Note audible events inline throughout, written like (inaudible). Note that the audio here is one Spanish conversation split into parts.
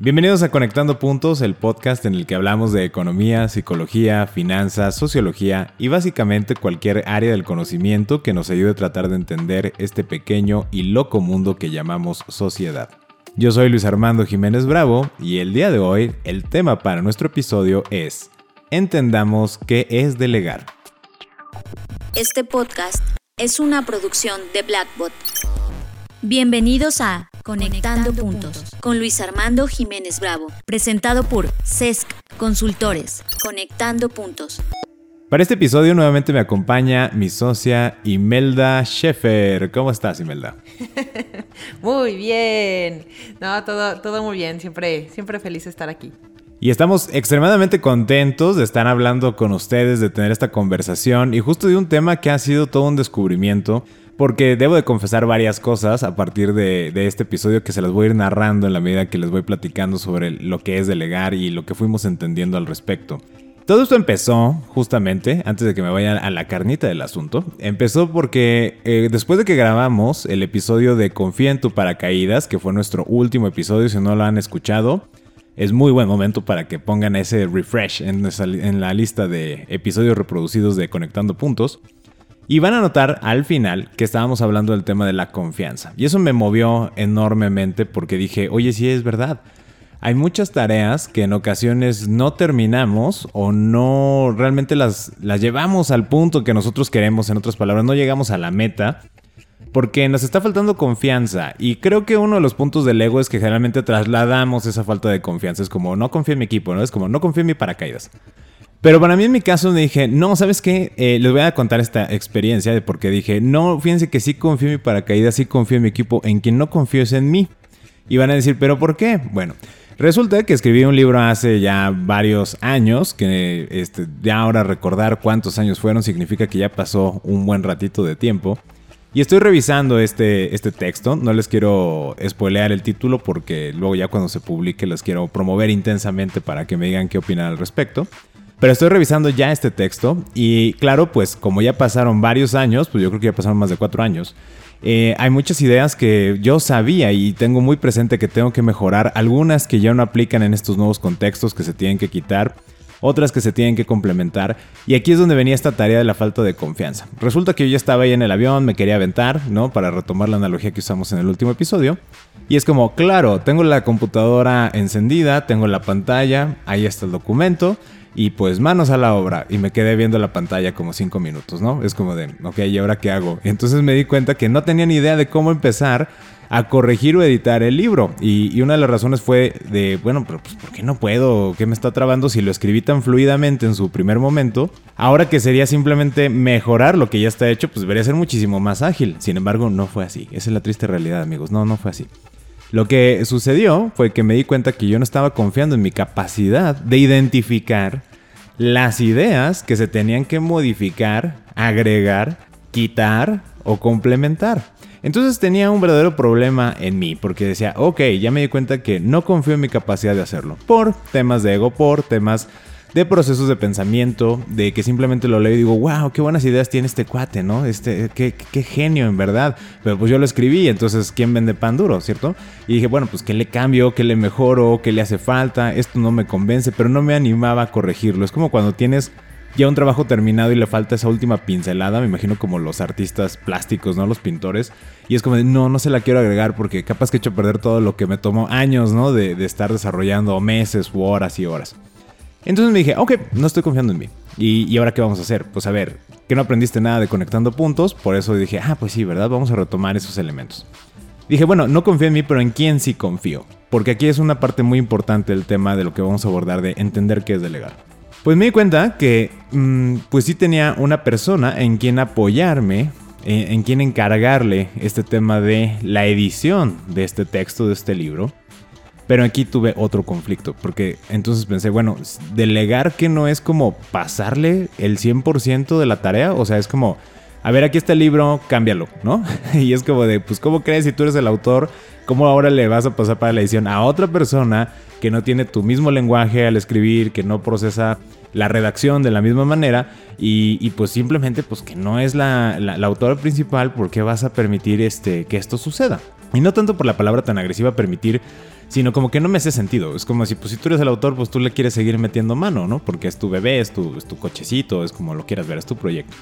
Bienvenidos a Conectando Puntos, el podcast en el que hablamos de economía, psicología, finanzas, sociología y básicamente cualquier área del conocimiento que nos ayude a tratar de entender este pequeño y loco mundo que llamamos sociedad. Yo soy Luis Armando Jiménez Bravo y el día de hoy el tema para nuestro episodio es Entendamos qué es delegar. Este podcast es una producción de Blackbot. Bienvenidos a Conectando, Puntos con Luis Armando Jiménez Bravo, presentado por CESC Consultores. Conectando Puntos. Para este episodio nuevamente me acompaña mi socia Imelda Scheffer. ¿Cómo estás, Imelda? (laughs) muy bien. No, todo, todo muy bien. Siempre, siempre feliz de estar aquí. Y estamos extremadamente contentos de estar hablando con ustedes, de tener esta conversación y justo de un tema que ha sido todo un descubrimiento porque debo de confesar varias cosas a partir de, este episodio que se las voy a ir narrando en la medida que les voy platicando sobre lo que es delegar y lo que fuimos entendiendo al respecto. Todo esto empezó, justamente, antes de que me vayan a la carnita del asunto, empezó porque eh, después de que grabamos el episodio de Confía en tu paracaídas, que fue nuestro último episodio, si no lo han escuchado, es muy buen momento para que pongan ese refresh en, en la lista de episodios reproducidos de Conectando Puntos. Y van a notar al final que estábamos hablando del tema de la confianza. Y eso me movió enormemente porque dije, oye, sí es verdad. Hay muchas tareas que en ocasiones no terminamos o no realmente las, las llevamos al punto que nosotros queremos, en otras palabras, no llegamos a la meta porque nos está faltando confianza. Y creo que uno de los puntos del ego es que generalmente trasladamos esa falta de confianza. Es como, no confío en mi equipo, ¿no? Es como, no confío en mi paracaídas. Pero para mí en mi caso me dije, no, ¿sabes qué? Eh, les voy a contar esta experiencia de por qué dije, no, fíjense que sí confío en mi paracaídas, sí confío en mi equipo, en quien no confío es en mí. Y van a decir, ¿pero por qué? Bueno, resulta que escribí un libro hace ya varios años, que este, ya ahora recordar cuántos años fueron significa que ya pasó un buen ratito de tiempo. Y estoy revisando este, este texto, no les quiero spoilear el título porque luego ya cuando se publique les quiero promover intensamente para que me digan qué opinan al respecto. Pero estoy revisando ya este texto y claro, pues como ya pasaron varios años, pues yo creo que ya pasaron más de cuatro años, eh, hay muchas ideas que yo sabía y tengo muy presente que tengo que mejorar, algunas que ya no aplican en estos nuevos contextos que se tienen que quitar, otras que se tienen que complementar. Y aquí es donde venía esta tarea de la falta de confianza. Resulta que yo ya estaba ahí en el avión, me quería aventar, ¿no? Para retomar la analogía que usamos en el último episodio. Y es como, claro, tengo la computadora encendida, tengo la pantalla, ahí está el documento. Y pues manos a la obra. Y me quedé viendo la pantalla como cinco minutos, ¿no? Es como de, ok, ¿y ahora qué hago? Entonces me di cuenta que no tenía ni idea de cómo empezar a corregir o editar el libro. Y, una de las razones fue de, bueno, pero pues, ¿por qué no puedo? ¿Qué me está trabando si lo escribí tan fluidamente en su primer momento? Ahora que sería simplemente mejorar lo que ya está hecho, pues debería ser muchísimo más ágil. Sin embargo, no fue así. Esa es la triste realidad, amigos. No, no fue así. Lo que sucedió fue que me di cuenta que yo no estaba confiando en mi capacidad de identificar las ideas que se tenían que modificar, agregar, quitar o complementar. Entonces tenía un verdadero problema en mí porque decía, ok, ya me di cuenta que no confío en mi capacidad de hacerlo por temas de ego, por temas de procesos de pensamiento, de que simplemente lo leo y digo, wow, qué buenas ideas tiene este cuate, ¿no? Este, qué, qué genio en verdad. Pero pues yo lo escribí, entonces, ¿quién vende pan duro, cierto? Y dije, bueno, pues qué le cambio, qué le mejoro, qué le hace falta, esto no me convence, pero no me animaba a corregirlo. Es como cuando tienes ya un trabajo terminado y le falta esa última pincelada, me imagino como los artistas plásticos, ¿no? Los pintores. Y es como de, no, no se la quiero agregar porque capaz que he hecho perder todo lo que me tomó años, ¿no? De, de estar desarrollando meses u horas y horas. Entonces me dije, ok, no estoy confiando en mí. ¿Y, ahora qué vamos a hacer? Pues a ver, que no aprendiste nada de conectando puntos, por eso dije, ah, pues sí, ¿verdad? Vamos a retomar esos elementos. Dije, bueno, no confío en mí, pero ¿en quién sí confío? Porque aquí es una parte muy importante del tema de lo que vamos a abordar de entender qué es delegar. Pues me di cuenta que, mm, pues sí tenía una persona en quien apoyarme, en, en quien encargarle este tema de la edición de este texto, de este libro pero aquí tuve otro conflicto, porque entonces pensé, bueno, delegar que no es como pasarle el 100% de la tarea, o sea, es como, a ver, aquí está el libro, cámbialo, ¿no? (laughs) y es como de, pues, ¿cómo crees si tú eres el autor? ¿Cómo ahora le vas a pasar para la edición a otra persona que no tiene tu mismo lenguaje al escribir, que no procesa la redacción de la misma manera y, pues simplemente pues que no es la, la, autora principal, ¿por qué vas a permitir este, que esto suceda? Y no tanto por la palabra tan agresiva permitir, sino como que no me hace sentido. Es como si, pues, si tú eres el autor, pues tú le quieres seguir metiendo mano, ¿no? Porque es tu bebé, es tu, es tu cochecito, es como lo quieras ver, es tu proyecto.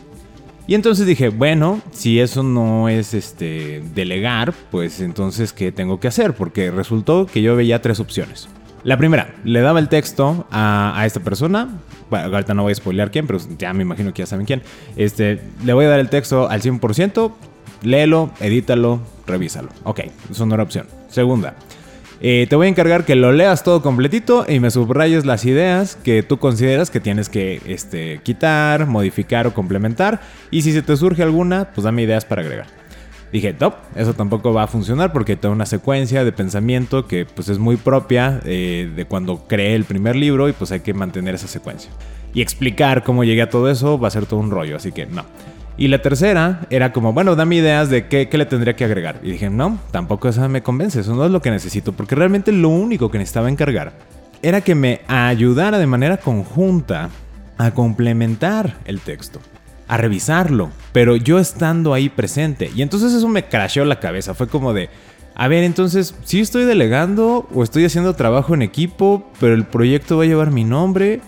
Y entonces dije, bueno, si eso no es este delegar, pues entonces ¿qué tengo que hacer? Porque resultó que yo veía tres opciones. La primera, le daba el texto a, esta persona. Bueno, ahorita no voy a spoilear quién, pero ya me imagino que ya saben quién. Este, le voy a dar el texto al 100%, léelo, edítalo, revísalo. Ok, eso no era opción. Segunda, eh, te voy a encargar que lo leas todo completito y me subrayes las ideas que tú consideras que tienes que este, quitar, modificar o complementar. Y si se te surge alguna, pues dame ideas para agregar. Dije, top, eso tampoco va a funcionar porque tengo una secuencia de pensamiento que pues es muy propia eh, de cuando creé el primer libro y pues hay que mantener esa secuencia. Y explicar cómo llegué a todo eso va a ser todo un rollo, así que no. Y la tercera era como, bueno, dame ideas de qué, le tendría que agregar. Y dije, no, tampoco esa me convence, eso no es lo que necesito, porque realmente lo único que necesitaba encargar era que me ayudara de manera conjunta a complementar el texto, a revisarlo, pero yo estando ahí presente. Y entonces eso me crasheó la cabeza, fue como de, a ver, entonces, si estoy delegando o estoy haciendo trabajo en equipo, pero el proyecto va a llevar mi nombre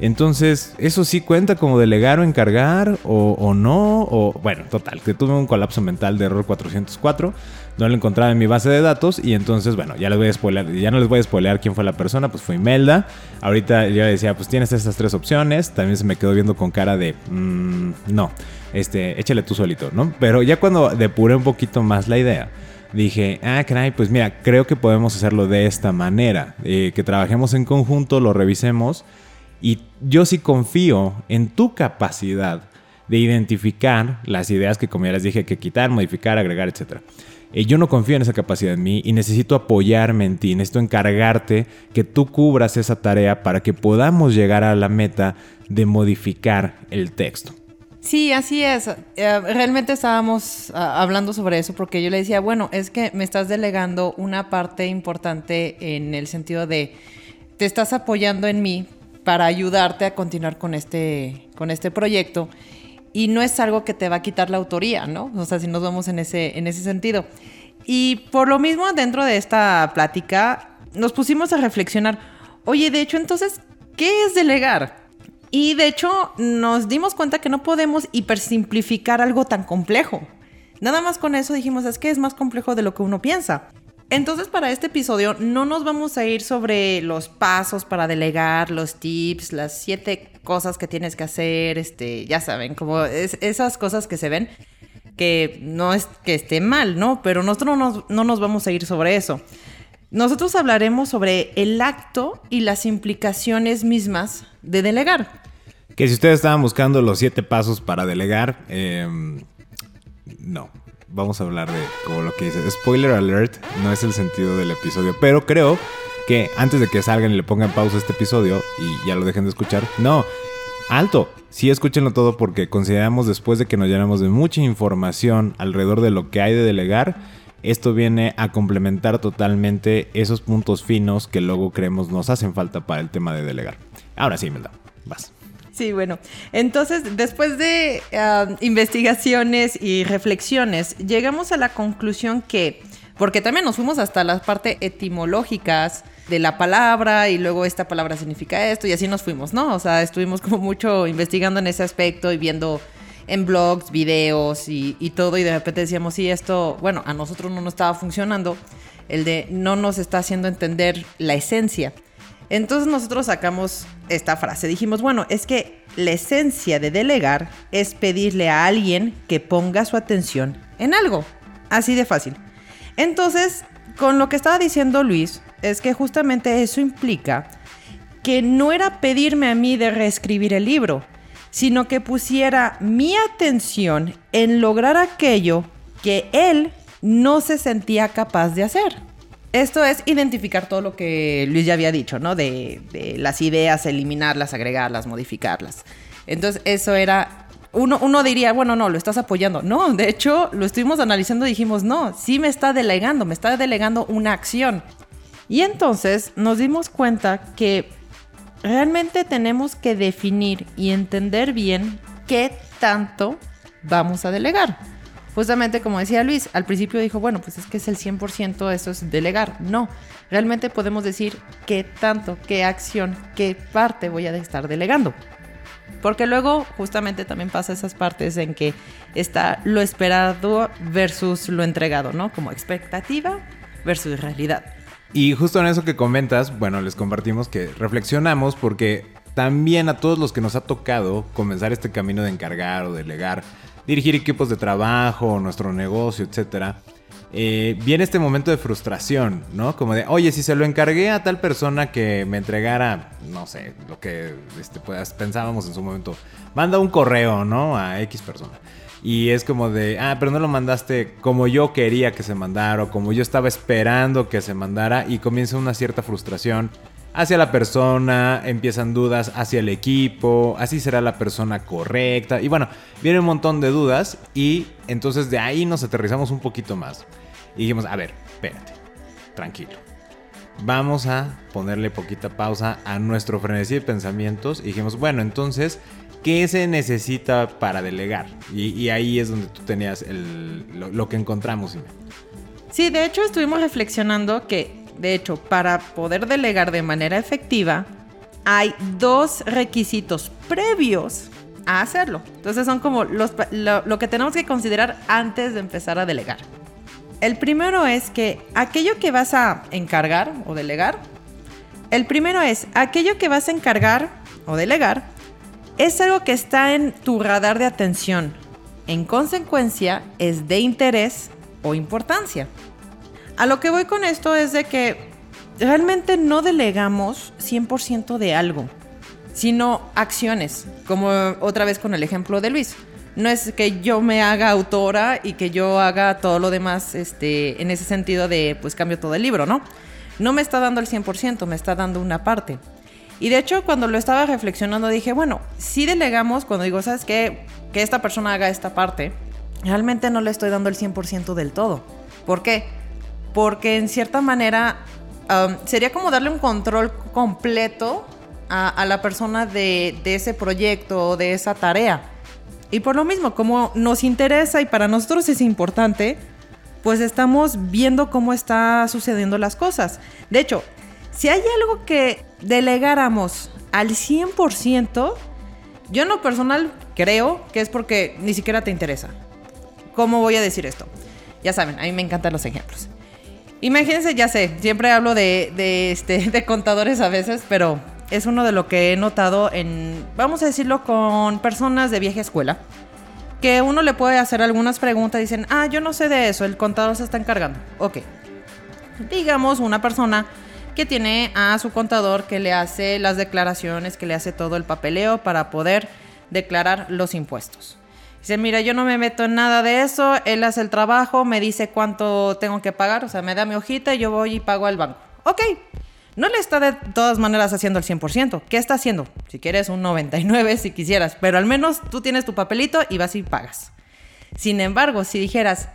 entonces, eso sí cuenta como delegar o encargar o, no. O bueno, total, que tuve un colapso mental de error 404. No lo encontraba en mi base de datos. Y entonces, bueno, ya les voy a spoiler, ya no les voy a spoilear quién fue la persona, pues fue Imelda. Ahorita yo decía, pues tienes estas tres opciones. También se me quedó viendo con cara de mm, no. Este, échale tú solito, ¿no? Pero ya cuando depuré un poquito más la idea dije, ah, caray, pues mira, creo que podemos hacerlo de esta manera. Eh, que trabajemos en conjunto, lo revisemos y yo sí confío en tu capacidad de identificar las ideas que, como ya les dije, que quitar, modificar, agregar, etc. Y yo no confío en esa capacidad en mí y necesito apoyarme en ti, necesito encargarte que tú cubras esa tarea para que podamos llegar a la meta de modificar el texto. Sí, así es. Eh, realmente estábamos ah, hablando sobre eso porque yo le decía, bueno, es que me estás delegando una parte importante en el sentido de, te estás apoyando en mí para ayudarte a continuar con este, con este proyecto. Y no es algo que te va a quitar la autoría, ¿no? O sea, si nos vamos en ese, en ese sentido. Y por lo mismo, dentro de esta plática, nos pusimos a reflexionar, oye, de hecho, entonces, ¿qué es delegar? Y de hecho, nos dimos cuenta que no podemos hipersimplificar algo tan complejo. Nada más con eso dijimos, es que es más complejo de lo que uno piensa. Entonces, para este episodio no nos vamos a ir sobre los pasos para delegar, los tips, las siete cosas que tienes que hacer, este, ya saben, como esas cosas que se ven, que no es que esté mal, ¿no? Pero nosotros no nos, no nos vamos a ir sobre eso. Nosotros hablaremos sobre el acto y las implicaciones mismas de delegar. Que si ustedes estaban buscando los siete pasos para delegar, eh, no vamos a hablar de como lo que dice. Spoiler alert, no es el sentido del episodio, pero creo que antes de que salgan y le pongan pausa a este episodio y ya lo dejen de escuchar, no, alto. Sí, escúchenlo todo porque consideramos después de que nos llenamos de mucha información alrededor de lo que hay de delegar, esto viene a complementar totalmente esos puntos finos que luego creemos nos hacen falta para el tema de delegar. Ahora sí, Melda, vas. Sí, bueno. Entonces, después de ah, investigaciones y reflexiones, llegamos a la conclusión que, porque también nos fuimos hasta las partes etimológicas de la palabra y luego esta palabra significa esto y así nos fuimos, ¿no? O sea, estuvimos como mucho investigando en ese aspecto y viendo en blogs, videos y, y todo y de repente decíamos, sí, esto, bueno, a nosotros no nos estaba funcionando, el de no nos está haciendo entender la esencia. Entonces nosotros sacamos esta frase. Dijimos, bueno, es que la esencia de delegar es pedirle a alguien que ponga su atención en algo. Así de fácil. Entonces, con lo que estaba diciendo Luis, es que justamente eso implica que no era pedirme a mí de reescribir el libro, sino que pusiera mi atención en lograr aquello que él no se sentía capaz de hacer. Esto es identificar todo lo que Luis ya había dicho, ¿no? De, las ideas, eliminarlas, agregarlas, modificarlas. Entonces, eso era. Uno, uno diría, bueno, no, lo estás apoyando. No, de hecho, lo estuvimos analizando y dijimos, no, sí me está delegando, me está delegando una acción. Y entonces nos dimos cuenta que realmente tenemos que definir y entender bien qué tanto vamos a delegar. Justamente como decía Luis, al principio dijo, bueno, pues es que es el 100%, eso es delegar. No, realmente podemos decir qué tanto, qué acción, qué parte voy a estar delegando. Porque luego justamente también pasa esas partes en que está lo esperado versus lo entregado, ¿no? Como expectativa versus realidad. Y justo en eso que comentas, bueno, les compartimos que reflexionamos porque también a todos los que nos ha tocado comenzar este camino de encargar o delegar, dirigir equipos de trabajo, nuestro negocio, etcétera, eh, viene este momento de frustración, ¿no? Como de, oye, si se lo encargué a tal persona que me entregara, no sé, lo que este, pues, pensábamos en su momento, manda un correo, ¿no? A X persona. Y es como de, ah, pero no lo mandaste como yo quería que se mandara o como yo estaba esperando que se mandara y comienza una cierta frustración hacia la persona, empiezan dudas hacia el equipo, así será la persona correcta y bueno, viene un montón de dudas y entonces de ahí nos aterrizamos un poquito más. Y dijimos, a ver, espérate, tranquilo. Vamos a ponerle poquita pausa a nuestro frenesí de pensamientos. Y dijimos, bueno, entonces, ¿qué se necesita para delegar? Y, ahí es donde tú tenías lo, que encontramos. Sí, de hecho estuvimos reflexionando que, de hecho, para poder delegar de manera efectiva, hay dos requisitos previos a hacerlo. Entonces son como lo que tenemos que considerar antes de empezar a delegar. El primero es que aquello que vas a encargar o delegar, el primero es aquello que vas a encargar o delegar es algo que está en tu radar de atención. En consecuencia, es de interés o importancia. A lo que voy con esto es de que realmente no delegamos 100% de algo, sino acciones, como otra vez con el ejemplo de Luis no es que yo me haga autora y que yo haga todo lo demás este, en ese sentido de pues cambio todo el libro, ¿no? No me está dando el 100%, me está dando una parte. Y de hecho cuando lo estaba reflexionando dije, bueno, si delegamos cuando digo, ¿sabes qué? Que esta persona haga esta parte, realmente no le estoy dando el 100% del todo. ¿Por qué? Porque en cierta manera um, sería como darle un control completo a, la persona de, de ese proyecto o de esa tarea. Y por lo mismo, como nos interesa y para nosotros es importante, pues estamos viendo cómo está sucediendo las cosas. De hecho, si hay algo que delegáramos al 100%, yo en lo personal creo que es porque ni siquiera te interesa. ¿Cómo voy a decir esto? Ya saben, a mí me encantan los ejemplos. Imagínense, ya sé, siempre hablo de, de, este, (laughs) de contadores a veces, pero es uno de lo que he notado en, vamos a decirlo, con personas de vieja escuela, que uno le puede hacer algunas preguntas dicen, ah, yo no sé de eso, el contador se está encargando. Ok. Digamos una persona que tiene a su contador que le hace las declaraciones, que le hace todo el papeleo para poder declarar los impuestos. Dice, mira, yo no me meto en nada de eso, él hace el trabajo, me dice cuánto tengo que pagar, o sea, me da mi hojita y yo voy y pago al banco. Ok, no le está de todas maneras haciendo el 100%. ¿Qué está haciendo? Si quieres un 99, si quisieras, pero al menos tú tienes tu papelito y vas y pagas. Sin embargo, si dijeras,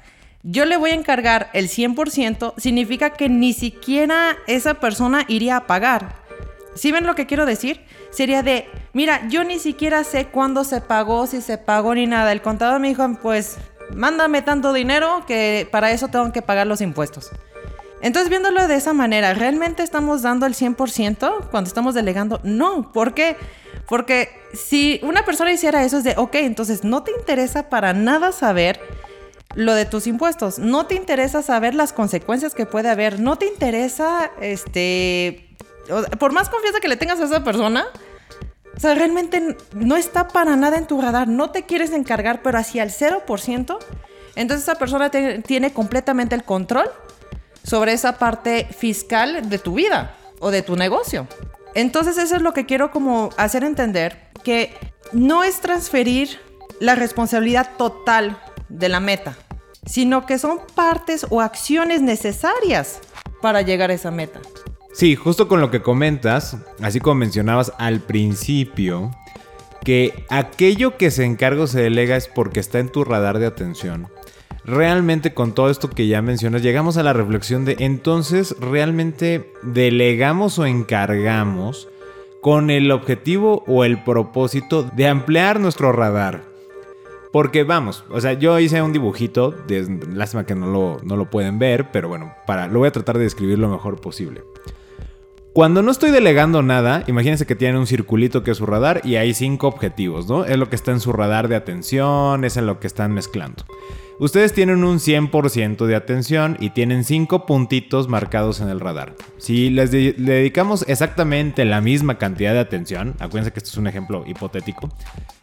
yo le voy a encargar el 100%, significa que ni siquiera esa persona iría a pagar. ¿Sí ven lo que quiero decir? Sería de, mira, yo ni siquiera sé cuándo se pagó, si se pagó ni nada. El contador me dijo, pues, mándame tanto dinero que para eso tengo que pagar los impuestos. Entonces, viéndolo de esa manera, ¿realmente estamos dando el 100% cuando estamos delegando? No, ¿por qué? Porque si una persona hiciera eso es de, ok, entonces no te interesa para nada saber lo de tus impuestos, no te interesa saber las consecuencias que puede haber, no te interesa, este, por más confianza que le tengas a esa persona, o sea, realmente no está para nada en tu radar, no te quieres encargar, pero hacia el 0%, entonces esa persona tiene completamente el control sobre esa parte fiscal de tu vida o de tu negocio. Entonces eso es lo que quiero como hacer entender, que no es transferir la responsabilidad total de la meta, sino que son partes o acciones necesarias para llegar a esa meta. Sí, justo con lo que comentas, así como mencionabas al principio, que aquello que se encarga o se delega es porque está en tu radar de atención realmente con todo esto que ya mencionas, llegamos a la reflexión de entonces realmente delegamos o encargamos con el objetivo o el propósito de ampliar nuestro radar. Porque vamos, o sea, yo hice un dibujito, de, lástima que no lo, no lo pueden ver, pero bueno, para, lo voy a tratar de describir lo mejor posible. Cuando no estoy delegando nada, imagínense que tiene un circulito que es su radar y hay cinco objetivos, ¿no? Es lo que está en su radar de atención, es en lo que están mezclando. Ustedes tienen un 100% de atención y tienen 5 puntitos marcados en el radar. Si les le dedicamos exactamente la misma cantidad de atención, acuérdense que esto es un ejemplo hipotético,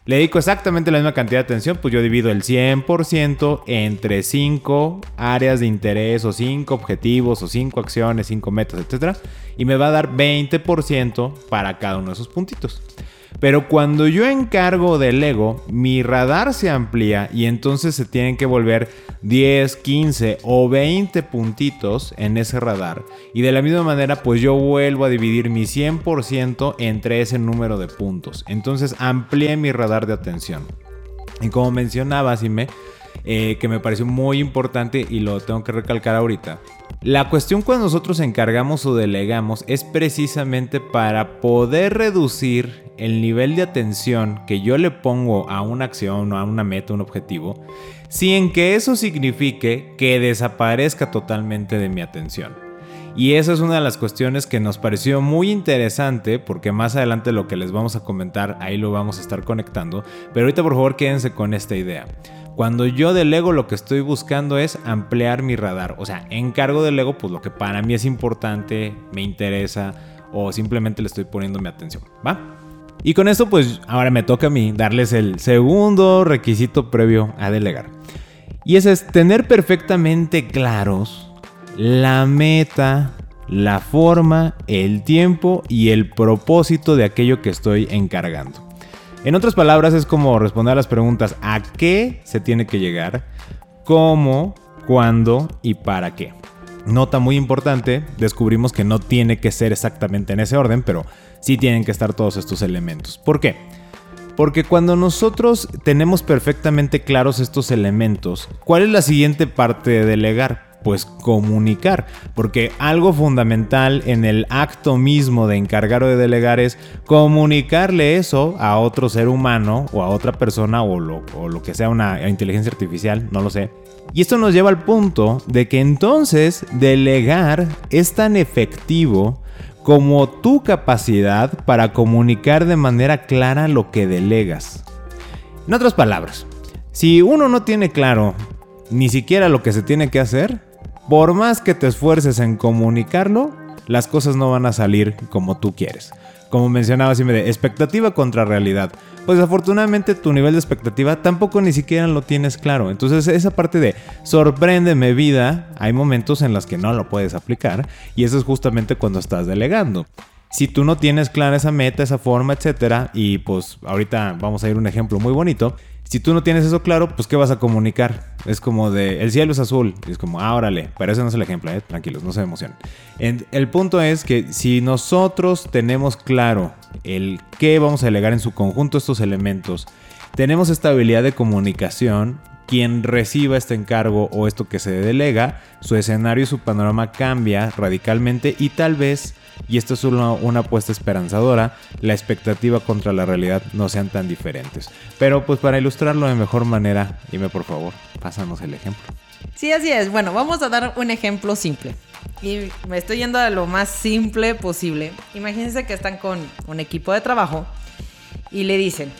le dedico exactamente la misma cantidad de atención, pues yo divido el 100% entre 5 áreas de interés o 5 objetivos o 5 acciones, 5 metas, etc. Y me va a dar 20% para cada uno de esos puntitos. Pero cuando yo encargo del ego, mi radar se amplía y entonces se tienen que volver 10, 15 o 20 puntitos en ese radar. Y de la misma manera, pues yo vuelvo a dividir mi 100% entre ese número de puntos. Entonces amplié mi radar de atención. Y como mencionaba, Sime, eh, que me pareció muy importante y lo tengo que recalcar ahorita. La cuestión cuando nosotros encargamos o delegamos es precisamente para poder reducir el nivel de atención que yo le pongo a una acción o a una meta, un objetivo, sin que eso signifique que desaparezca totalmente de mi atención. Y esa es una de las cuestiones que nos pareció muy interesante porque más adelante lo que les vamos a comentar ahí lo vamos a estar conectando. Pero ahorita por favor quédense con esta idea. Cuando yo delego lo que estoy buscando es ampliar mi radar. O sea, encargo del ego pues lo que para mí es importante, me interesa o simplemente le estoy poniendo mi atención. ¿Va? Y con esto pues ahora me toca a mí darles el segundo requisito previo a delegar. Y ese es tener perfectamente claros la meta, la forma, el tiempo y el propósito de aquello que estoy encargando. En otras palabras, es como responder a las preguntas ¿a qué se tiene que llegar? ¿Cómo? ¿Cuándo? ¿Y para qué? Nota muy importante, descubrimos que no tiene que ser exactamente en ese orden, pero sí tienen que estar todos estos elementos. ¿Por qué? Porque cuando nosotros tenemos perfectamente claros estos elementos, ¿cuál es la siguiente parte de delegar? Pues comunicar, porque algo fundamental en el acto mismo de encargar o de delegar es comunicarle eso a otro ser humano o a otra persona o lo, o lo que sea una inteligencia artificial, no lo sé. Y esto nos lleva al punto de que entonces delegar es tan efectivo como tu capacidad para comunicar de manera clara lo que delegas. En otras palabras, si uno no tiene claro ni siquiera lo que se tiene que hacer, por más que te esfuerces en comunicarlo, las cosas no van a salir como tú quieres. Como mencionaba siempre, de expectativa contra realidad. Pues afortunadamente tu nivel de expectativa tampoco ni siquiera lo tienes claro. Entonces esa parte de sorpréndeme vida, hay momentos en los que no lo puedes aplicar y eso es justamente cuando estás delegando. Si tú no tienes clara esa meta, esa forma, etcétera, y pues ahorita vamos a ir un ejemplo muy bonito, si tú no tienes eso claro, pues ¿qué vas a comunicar? Es como de, el cielo es azul. Y es como, ah, órale, pero ese no es el ejemplo, ¿eh? tranquilos, no se emocionen. el punto es que si nosotros tenemos claro el qué vamos a delegar en su conjunto estos elementos, tenemos esta habilidad de comunicación, quien reciba este encargo o esto que se delega, su escenario y su panorama cambia radicalmente y tal vez y esto es una, una, apuesta esperanzadora, la expectativa contra la realidad no sean tan diferentes. Pero pues para ilustrarlo de mejor manera, dime por favor, pásanos el ejemplo. Sí, así es. Bueno, vamos a dar un ejemplo simple. Y me estoy yendo a lo más simple posible. Imagínense que están con un equipo de trabajo y le dicen,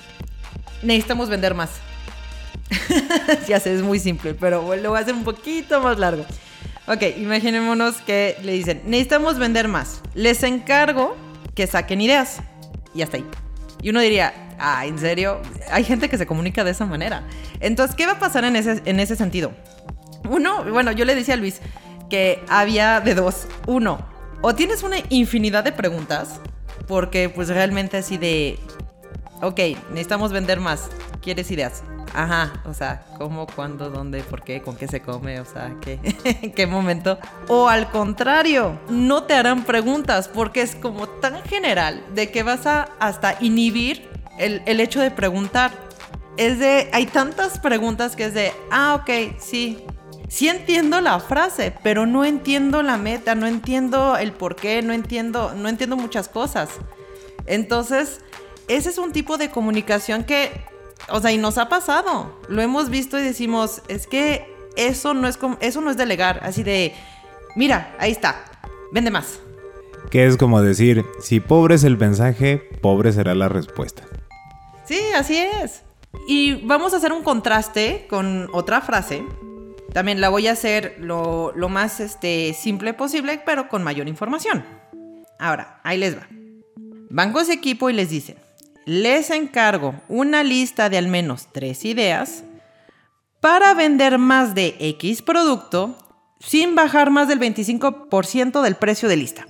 necesitamos vender más. (laughs) ya sé, es muy simple, pero lo voy a hacer un poquito más largo. Ok, imaginémonos que le dicen, necesitamos vender más. Les encargo que saquen ideas. Y hasta ahí. Y uno diría, ah, ¿en serio? Hay gente que se comunica de esa manera. Entonces, ¿qué va a pasar en ese, en ese sentido? Uno, bueno, yo le decía a Luis que había de dos. Uno, o tienes una infinidad de preguntas, porque pues realmente así de, ok, necesitamos vender más. ¿Quieres ideas? Ajá, o sea, cómo, cuándo, dónde, por qué, con qué se come, o sea, qué, en (laughs) qué momento. O al contrario, no te harán preguntas porque es como tan general de que vas a hasta inhibir el, el hecho de preguntar. Es de, hay tantas preguntas que es de, ah, ok, sí, sí entiendo la frase, pero no entiendo la meta, no entiendo el por qué, no entiendo, no entiendo muchas cosas. Entonces, ese es un tipo de comunicación que o sea, y nos ha pasado. Lo hemos visto y decimos, es que eso no es, eso no es delegar. Así de, mira, ahí está, vende más. Que es como decir, si pobre es el mensaje, pobre será la respuesta. Sí, así es. Y vamos a hacer un contraste con otra frase. También la voy a hacer lo, más este, simple posible, pero con mayor información. Ahora, ahí les va. Van con su equipo y les dicen, les encargo una lista de al menos tres ideas para vender más de X producto sin bajar más del 25% del precio de lista.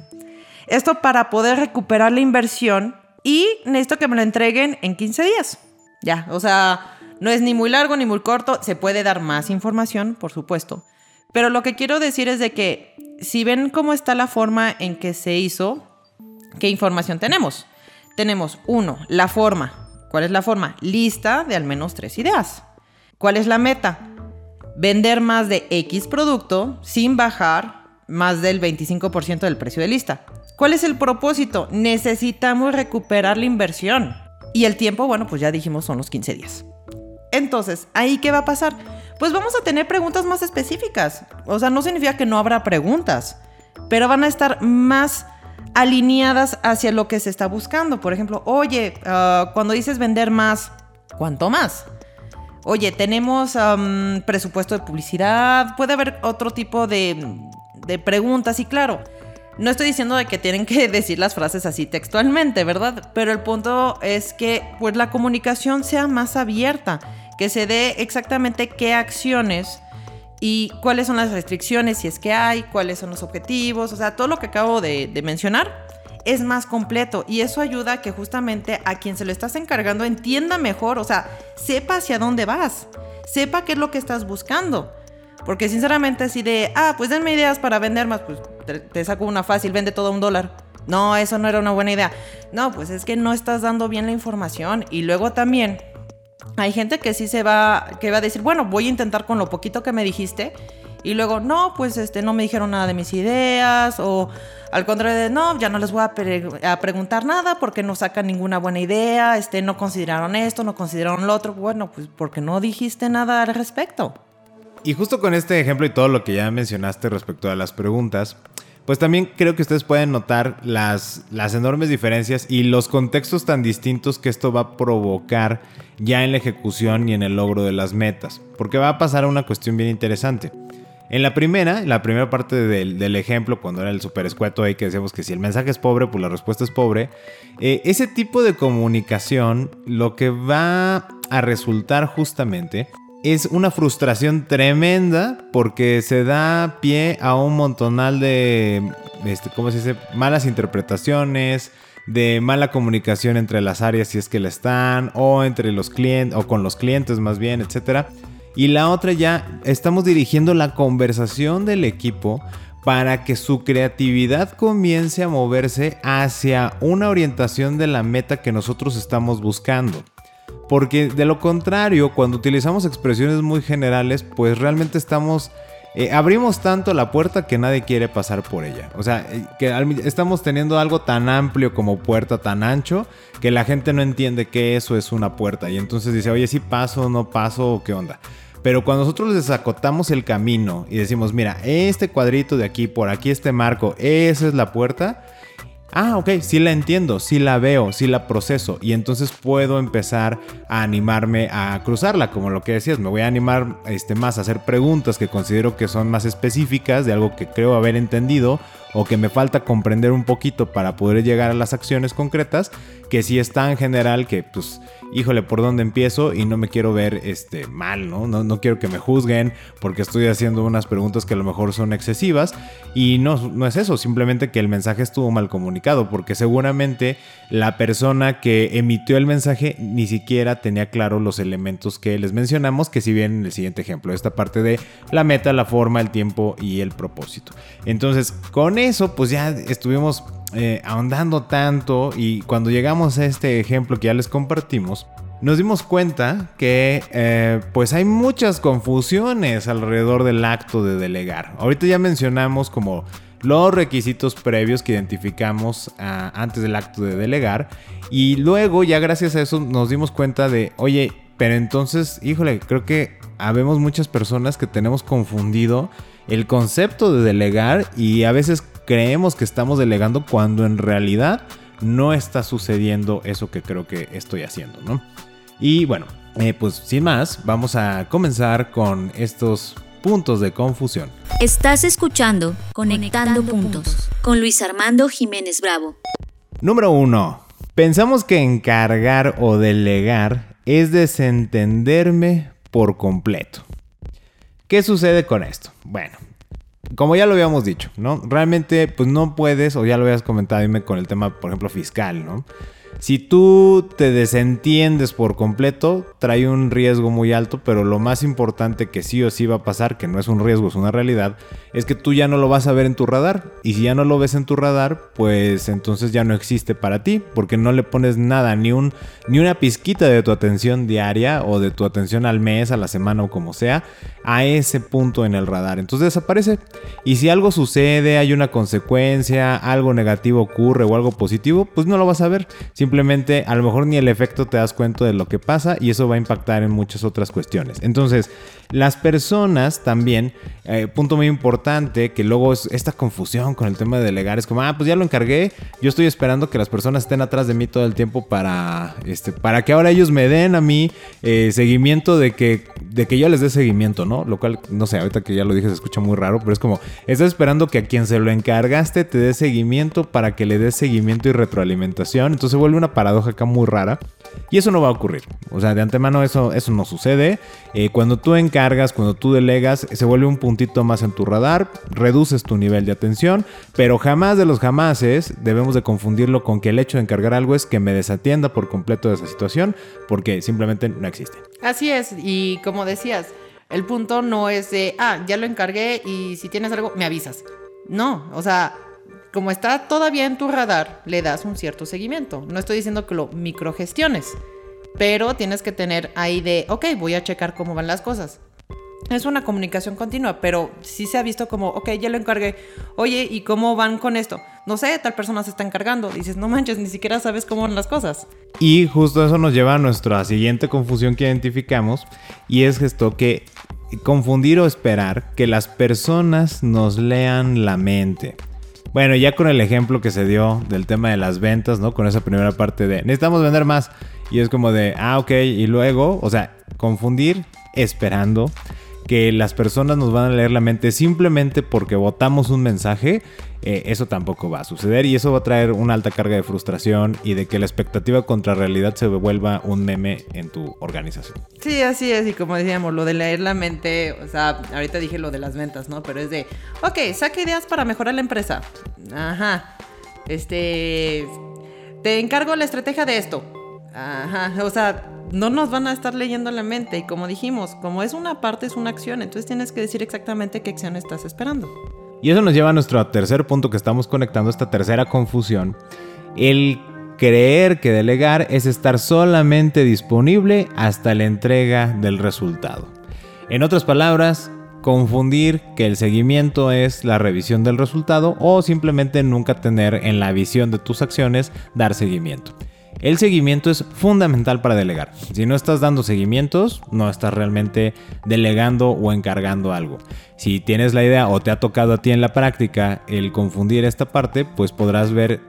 Esto para poder recuperar la inversión y necesito que me lo entreguen en 15 días. Ya, o sea, no es ni muy largo ni muy corto, se puede dar más información, por supuesto. Pero lo que quiero decir es de que si ven cómo está la forma en que se hizo, ¿qué información tenemos? Tenemos, uno, la forma. ¿Cuál es la forma? Lista de al menos tres ideas. ¿Cuál es la meta? Vender más de X producto sin bajar más del 25% del precio de lista. ¿Cuál es el propósito? Necesitamos recuperar la inversión. Y el tiempo, bueno, pues ya dijimos son los 15 días. Entonces, ¿ahí qué va a pasar? Pues vamos a tener preguntas más específicas. O sea, no significa que no habrá preguntas, pero van a estar más alineadas hacia lo que se está buscando. Por ejemplo, oye, ah, cuando dices vender más, ¿cuánto más? Oye, tenemos presupuesto de publicidad, puede haber otro tipo de, de preguntas y claro, no estoy diciendo de que tienen que (laughs) decir las frases así textualmente, ¿verdad? Pero el punto es que pues la comunicación sea más abierta, que se dé exactamente qué acciones y cuáles son las restricciones, si es que hay, cuáles son los objetivos, o sea, todo lo que acabo de, mencionar es más completo y eso ayuda a que justamente a quien se lo estás encargando entienda mejor, o sea, sepa hacia dónde vas, sepa qué es lo que estás buscando. Porque sinceramente así de, ah, pues denme ideas para vender más, pues te, saco una fácil, vende todo un dólar. No, eso no era una buena idea. No, pues es que no estás dando bien la información. Y luego también hay gente que sí se va, que va a decir, bueno, voy a intentar con lo poquito que me dijiste. Y luego, no, pues este, no me dijeron nada de mis ideas. O al contrario de, no, ya no les voy a, a preguntar nada porque no sacan ninguna buena idea. Este, no consideraron esto, no consideraron lo otro. Bueno, pues porque no dijiste nada al respecto. Y justo con este ejemplo y todo lo que ya mencionaste respecto a las preguntas, pues también creo que ustedes pueden notar las, las enormes diferencias y los contextos tan distintos que esto va a provocar ya en la ejecución y en el logro de las metas. Porque va a pasar una cuestión bien interesante. En la primera, la primera parte del, ejemplo, cuando era el super escueto ahí que decíamos que si el mensaje es pobre, pues la respuesta es pobre. Eh, ese tipo de comunicación lo que va a resultar justamente es una frustración tremenda porque se da pie a un montonal de, este, ¿cómo se dice? Malas interpretaciones, de mala comunicación entre las áreas si es que la están, o entre los clientes, o con los clientes más bien, etc. Y la otra ya, estamos dirigiendo la conversación del equipo para que su creatividad comience a moverse hacia una orientación de la meta que nosotros estamos buscando. Porque de lo contrario, cuando utilizamos expresiones muy generales, pues realmente estamos... Eh, abrimos tanto la puerta que nadie quiere pasar por ella. O sea, eh, que estamos teniendo algo tan amplio como puerta, tan ancho, que la gente no entiende que eso es una puerta. Y entonces dice, oye, si paso, no paso, ¿qué onda? Pero cuando nosotros les acotamos el camino y decimos, mira, este cuadrito de aquí, por aquí este marco, esa es la puerta, ah, ok, sí la entiendo, sí la veo, sí la proceso. Y entonces puedo empezar a animarme a cruzarla, como lo que decías, me voy a animar este, más a hacer preguntas que considero que son más específicas de algo que creo haber entendido o que me falta comprender un poquito para poder llegar a las acciones concretas, que si es tan general que pues híjole, ¿por dónde empiezo? Y no me quiero ver este, mal, ¿no? ¿no? No quiero que me juzguen porque estoy haciendo unas preguntas que a lo mejor son excesivas. Y no, no es eso, simplemente que el mensaje estuvo mal comunicado, porque seguramente la persona que emitió el mensaje ni siquiera tenía claro los elementos que les mencionamos, que si bien en el siguiente ejemplo, esta parte de la meta, la forma, el tiempo y el propósito. Entonces, con eso, pues ya estuvimos eh, ahondando tanto y cuando llegamos a este ejemplo que ya les compartimos, nos dimos cuenta que eh, pues hay muchas confusiones alrededor del acto de delegar. Ahorita ya mencionamos como los requisitos previos que identificamos ah, antes del acto de delegar y luego ya gracias a eso nos dimos cuenta de, oye, pero entonces, híjole, creo que habemos muchas personas que tenemos confundido el concepto de delegar y a veces creemos que estamos delegando cuando en realidad no está sucediendo eso que creo que estoy haciendo, ¿no? Y bueno, eh, pues sin más, vamos a comenzar con estos puntos de confusión. Estás escuchando Conectando, puntos, con Luis Armando Jiménez Bravo. Número 1. Pensamos que encargar o delegar es desentenderme por completo. ¿Qué sucede con esto? Bueno, como ya lo habíamos dicho, ¿no? Realmente, pues no puedes, o ya lo habías comentado, dime con el tema, por ejemplo, fiscal, ¿no? Si tú te desentiendes por completo, trae un riesgo muy alto, pero lo más importante que sí o sí va a pasar, que no es un riesgo, es una realidad, es que tú ya no lo vas a ver en tu radar. Y si ya no lo ves en tu radar, pues entonces ya no existe para ti, porque no le pones nada, ni, un, ni una pizquita de tu atención diaria o de tu atención al mes, a la semana o como sea, a ese punto en el radar. Entonces desaparece. Y si algo sucede, hay una consecuencia, algo negativo ocurre o algo positivo, pues no lo vas a ver. Simplemente a lo mejor ni el efecto te das cuenta de lo que pasa y eso va a impactar en muchas otras cuestiones. Entonces, las personas también, eh, punto muy importante, que luego es esta confusión con el tema de delegar, es como, ah, pues ya lo encargué, yo estoy esperando que las personas estén atrás de mí todo el tiempo para, este, para que ahora ellos me den a mí eh, seguimiento de que, de que yo les dé seguimiento, ¿no? Lo cual, no sé, ahorita que ya lo dije se escucha muy raro, pero es como, estás esperando que a quien se lo encargaste te dé seguimiento para que le des seguimiento y retroalimentación. Entonces vuelve una paradoja acá muy rara. Y eso no va a ocurrir. O sea, de antemano eso, eso no sucede. Eh, cuando tú encargas, cuando tú delegas, se vuelve un puntito más en tu radar, reduces tu nivel de atención, pero jamás de los jamases debemos de confundirlo con que el hecho de encargar algo es que me desatienda por completo de esa situación, porque simplemente no existe. Así es, y como decías, el punto no es de, ah, ya lo encargué y si tienes algo, me avisas. No, o sea, como está todavía en tu radar, le das un cierto seguimiento. No estoy diciendo que lo microgestiones, pero tienes que tener ahí de, ok, voy a checar cómo van las cosas. Es una comunicación continua, pero sí se ha visto como, ok, ya lo encargué. Oye, ¿y cómo van con esto? No sé, tal persona se está encargando. Dices, no manches, ni siquiera sabes cómo van las cosas. Y justo eso nos lleva a nuestra siguiente confusión que identificamos, y es esto que confundir o esperar que las personas nos lean la mente. Bueno, ya con el ejemplo que se dio del tema de las ventas, ¿no? Con esa primera parte de necesitamos vender más. Y es como de, ah, ok, y luego, o sea, confundir esperando que las personas nos van a leer la mente simplemente porque votamos un mensaje, eh, eso tampoco va a suceder y eso va a traer una alta carga de frustración y de que la expectativa contra realidad se vuelva un meme en tu organización. Sí, así es, y como decíamos, lo de leer la mente, o sea, ahorita dije lo de las ventas, ¿no? Pero es de, ok, saca ideas para mejorar la empresa. Ajá. Este, te encargo la estrategia de esto. Ajá, o sea, no nos van a estar leyendo la mente. Y como dijimos, como es una parte, es una acción. Entonces tienes que decir exactamente qué acción estás esperando. Y eso nos lleva a nuestro tercer punto que estamos conectando, esta tercera confusión. El creer que delegar es estar solamente disponible hasta la entrega del resultado. En otras palabras, confundir que el seguimiento es la revisión del resultado o simplemente nunca tener en la visión de tus acciones dar seguimiento. El seguimiento es fundamental para delegar. Si no estás dando seguimientos, no estás realmente delegando o encargando algo. Si tienes la idea o te ha tocado a ti en la práctica el confundir esta parte, pues podrás ver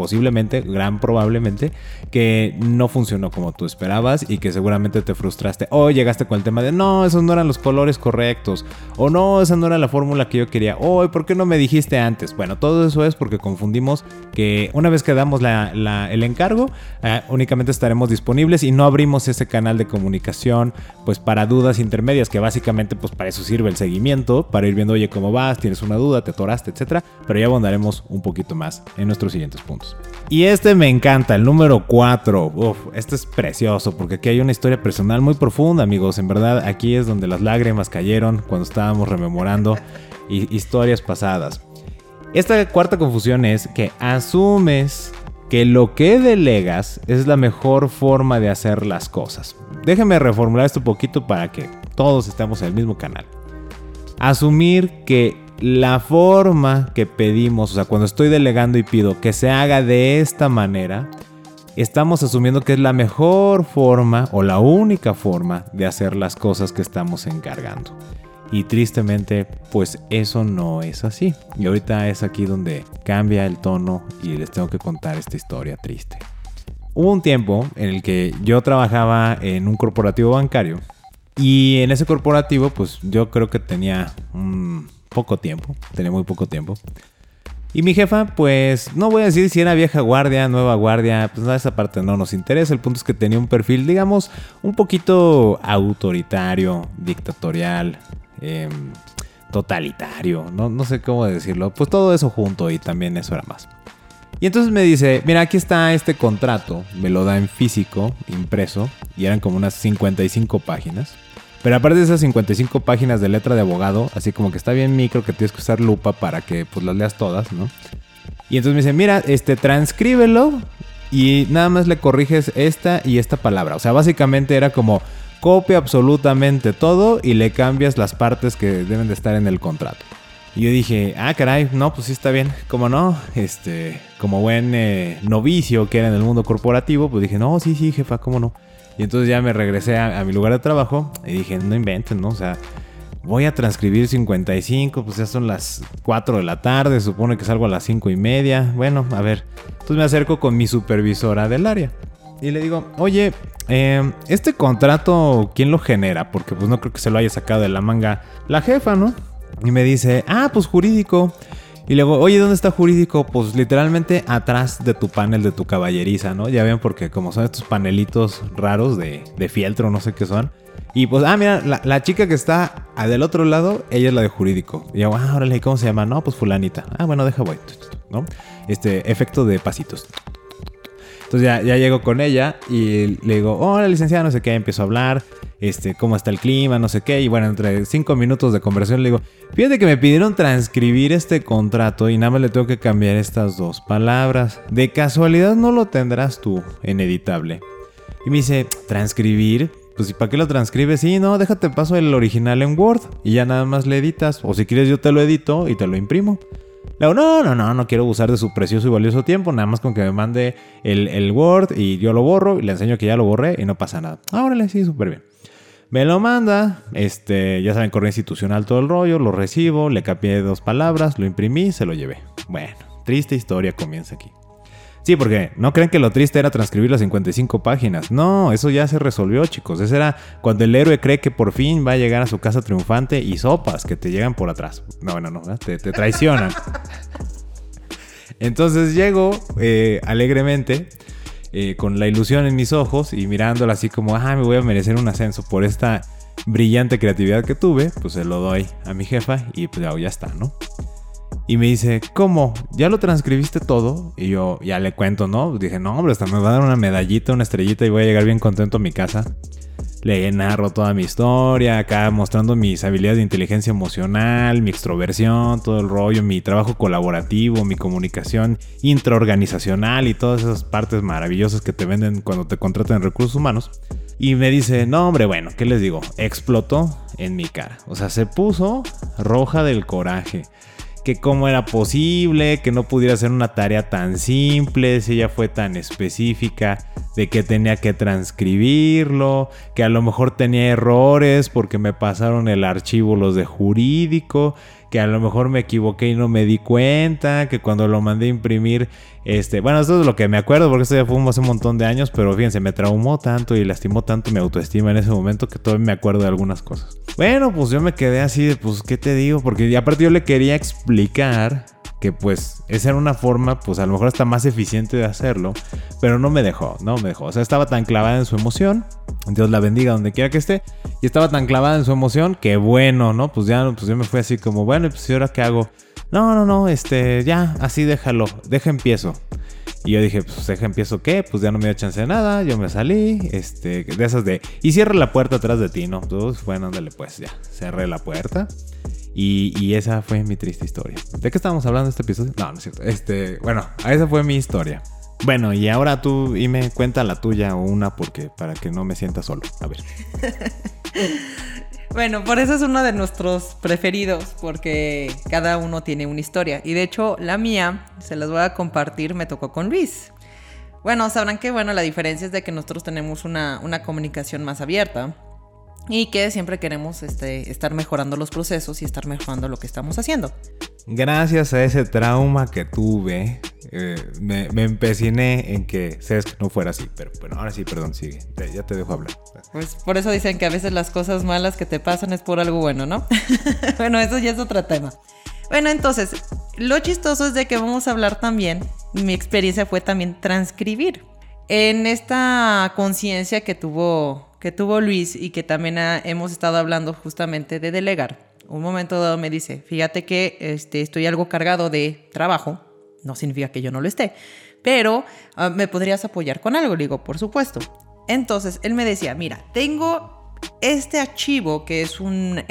posiblemente, gran probablemente, que no funcionó como tú esperabas y que seguramente te frustraste. O llegaste con el tema de no, esos no eran los colores correctos. O no, esa no era la fórmula que yo quería. O ¿por qué no me dijiste antes? Bueno, todo eso es porque confundimos que una vez que damos el encargo, eh, únicamente estaremos disponibles y no abrimos ese canal de comunicación pues para dudas intermedias, que básicamente pues para eso sirve el seguimiento, para ir viendo, oye, cómo vas, tienes una duda, te atoraste, etcétera. Pero ya abondaremos un poquito más en nuestros siguientes puntos. Y este me encanta, el número 4. Uf, este es precioso porque aquí hay una historia personal muy profunda, amigos. En verdad, aquí es donde las lágrimas cayeron cuando estábamos rememorando historias pasadas. Esta cuarta confusión es que asumes que lo que delegas es la mejor forma de hacer las cosas. Déjenme reformular esto un poquito para que todos estemos en el mismo canal. Asumir que la forma que pedimos, o sea, cuando estoy delegando y pido que se haga de esta manera, estamos asumiendo que es la mejor forma o la única forma de hacer las cosas que estamos encargando. Y tristemente, pues eso no es así. Y ahorita es aquí donde cambia el tono y les tengo que contar esta historia triste. Hubo un tiempo en el que yo trabajaba en un corporativo bancario y en ese corporativo pues yo creo que tenía un poco tiempo, tenía muy poco tiempo. Y mi jefa, pues no voy a decir si era vieja guardia, nueva guardia, pues esa parte no nos interesa. El punto es que tenía un perfil, digamos, un poquito autoritario, dictatorial, em, totalitario, no, no sé cómo decirlo. Pues todo eso junto y también eso era más. Y entonces me dice, mira, aquí está este contrato, me lo da en físico, impreso, y eran como unas 55 páginas. Pero aparte de esas 55 páginas de letra de abogado, así como que está bien micro que tienes que usar lupa para que pues las leas todas, ¿no? Y entonces me dice, mira, este, transcríbelo y nada más le corriges esta y esta palabra. O sea, básicamente era como copia absolutamente todo y le cambias las partes que deben de estar en el contrato. Y yo dije, ah, caray, no, pues sí está bien. Como no, este, como buen eh, novicio que era en el mundo corporativo, pues dije, no, sí, sí, jefa, cómo no. Y entonces ya me regresé a, mi lugar de trabajo y dije, no inventen, ¿no? O sea, voy a transcribir 55, pues ya son las 4 de la tarde, supone que salgo a las 5 y media. Bueno, a ver. Entonces me acerco con mi supervisora del área. Y le digo, oye, em, este contrato, ¿quién lo genera? Porque pues no creo que se lo haya sacado de la manga la jefa, ¿no? Y me dice, ah, pues jurídico. Y luego, oye, ¿dónde está jurídico? Pues literalmente atrás de tu panel de tu caballeriza, ¿no? Ya ven, porque como son estos panelitos raros de, de fieltro, no sé qué son. Y pues, ah, mira, la, chica que está del otro lado, ella es la de jurídico. Y yo, ah, órale, ¿cómo se llama? No, pues fulanita. Ah, bueno, deja voy, ¿no? Este, efecto de pasitos. Entonces ya, ya llego con ella y le digo, hola licenciada, no sé qué, empiezo a hablar este, cómo está el clima, no sé qué. Y bueno, entre cinco minutos de conversación le digo, fíjate que me pidieron transcribir este contrato y nada más le tengo que cambiar estas dos palabras. De casualidad no lo tendrás tú en editable. Y me dice, ¿transcribir? Pues ¿y para qué lo transcribes? Sí, no, déjate paso el original en Word y ya nada más le editas. O si quieres yo te lo edito y te lo imprimo. Le digo, no, no, no, no quiero usar de su precioso y valioso tiempo, nada más con que me mande el, Word y yo lo borro y le enseño que ya lo borré y no pasa nada. Ahora sí, súper bien. Me lo manda, este, ya saben, correo institucional todo el rollo, lo recibo, le capié dos palabras, lo imprimí, se lo llevé. Bueno, triste historia comienza aquí. Sí, porque no creen que lo triste era transcribir las 55 páginas. No, eso ya se resolvió, chicos. Ese era cuando el héroe cree que por fin va a llegar a su casa triunfante y sopas que te llegan por atrás. No, bueno, no, te, te traicionan. (laughs) Entonces llego eh, alegremente eh, con la ilusión en mis ojos y mirándola así como, ah, me voy a merecer un ascenso por esta brillante creatividad que tuve, pues se lo doy a mi jefa y pues ya, ya está, ¿no? Y me dice, ¿cómo? ¿Ya lo transcribiste todo? Y yo ya le cuento, ¿no? Dije, no, hombre, hasta me va a dar una medallita, una estrellita y voy a llegar bien contento a mi casa le narro toda mi historia, acá mostrando mis habilidades de inteligencia emocional, mi extroversión, todo el rollo, mi trabajo colaborativo, mi comunicación intraorganizacional y todas esas partes maravillosas que te venden cuando te contratan en recursos humanos. Y me dice, no hombre, bueno, ¿qué les digo? Explotó en mi cara. O sea, se puso roja del coraje que cómo era posible, que no pudiera hacer una tarea tan simple, si ella fue tan específica de que tenía que transcribirlo, que a lo mejor tenía errores porque me pasaron el archivo los de jurídico, que a lo mejor me equivoqué y no me di cuenta, que cuando lo mandé a imprimir, este, bueno, esto es lo que me acuerdo porque esto ya fue hace un montón de años, pero fíjense, me traumó tanto y lastimó tanto mi autoestima en ese momento que todavía me acuerdo de algunas cosas. Bueno, pues yo me quedé así de, pues, ¿qué te digo? Porque aparte yo le quería explicar que pues esa era una forma, pues a lo mejor está más eficiente de hacerlo, pero no me dejó, no me dejó. O sea, estaba tan clavada en su emoción, Dios la bendiga donde quiera que esté, y estaba tan clavada en su emoción que bueno, ¿no? Pues ya, pues yo me fui así como, bueno, pues ¿y ahora qué hago? No, no, no, este, ya, así déjalo, deja empiezo. Y yo dije, pues deja empiezo qué, pues ya no me dio chance de nada, yo me salí, este, de esas de, y cierra la puerta atrás de ti, ¿no? Pues bueno, ándale pues, ya, cerré la puerta. Y, esa fue mi triste historia. ¿De qué estábamos hablando este episodio? No, no es cierto. Este, bueno, esa fue mi historia. Bueno, y ahora tú dime, cuenta la tuya o una porque para que no me sienta solo. A ver. (laughs) bueno, por eso es uno de nuestros preferidos porque cada uno tiene una historia. Y de hecho, la mía, se las voy a compartir, me tocó con Luis. Bueno, sabrán que bueno, la diferencia es de que nosotros tenemos una, una comunicación más abierta y que siempre queremos este, estar mejorando los procesos y estar mejorando lo que estamos haciendo. Gracias a ese trauma que tuve, eh, me, empeciné en que Cesc no fuera así. Pero bueno, ahora sí, perdón, sigue. ya te dejo hablar. Pues por eso dicen que a veces las cosas malas que te pasan es por algo bueno, ¿no? (laughs) bueno, eso ya es otro tema. Bueno, entonces, lo chistoso es de que vamos a hablar también, mi experiencia fue también transcribir. En esta conciencia que tuvo, que tuvo Luis y que también hemos estado hablando justamente de delegar, un momento dado me dice, fíjate que este, estoy algo cargado de trabajo, no significa que yo no lo esté, pero ah, me podrías apoyar con algo, le digo, por supuesto. Entonces él me decía, mira, tengo este archivo, que es un,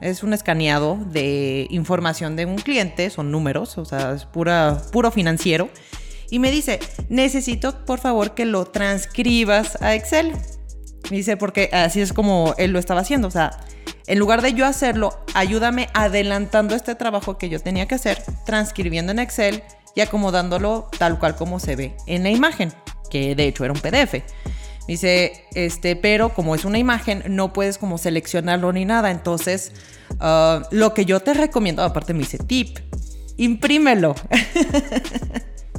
es un escaneado de información de un cliente, son números, o sea, es pura, puro financiero, y me dice, necesito por favor que lo transcribas a Excel. Me dice, porque así es como él lo estaba haciendo, o sea, en lugar de yo hacerlo, ayúdame adelantando este trabajo que yo tenía que hacer, transcribiendo en Excel y acomodándolo tal cual como se ve en la imagen, que de hecho era un PDF. Dice, este, pero como es una imagen, no puedes como seleccionarlo ni nada. Entonces, ah, lo que yo te recomiendo, aparte me dice tip, imprímelo. (laughs)